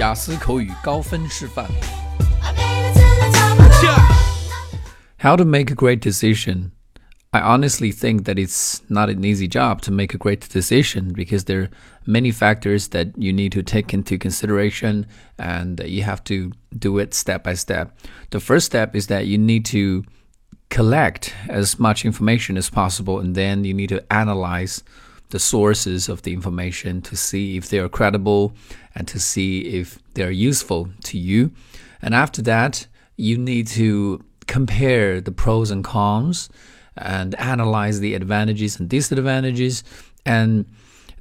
雅思口语高分示范。How to make a great decision. I honestly think that it's not an easy job to make a great decision because there are many factors that you need to take into consideration and you have to do it step by step. The first step is that you need to collect as much information as possible and then you need to analyze the sources of the information to see if they are credible and to see if they're useful to you. And after that, you need to compare the pros and cons and analyze the advantages and disadvantages. And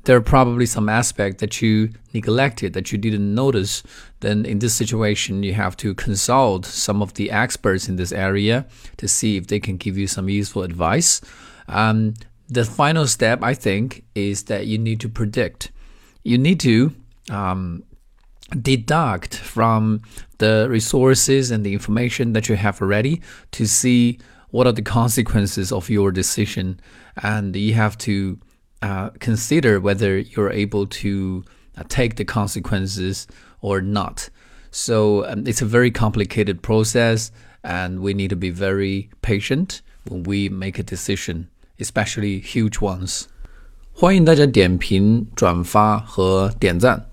there are probably some aspect that you neglected that you didn't notice. Then in this situation, you have to consult some of the experts in this area to see if they can give you some useful advice. Um, the final step, I think, is that you need to predict. You need to um, deduct from the resources and the information that you have already to see what are the consequences of your decision, and you have to uh, consider whether you're able to uh, take the consequences or not. So um, it's a very complicated process, and we need to be very patient when we make a decision especially huge ones。欢迎大家点评、转发和点赞，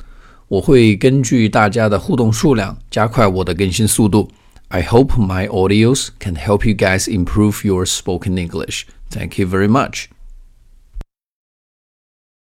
我会根据大家的互动数量加快我的更新速度。I hope my audios can help you guys improve your spoken English. Thank you very much.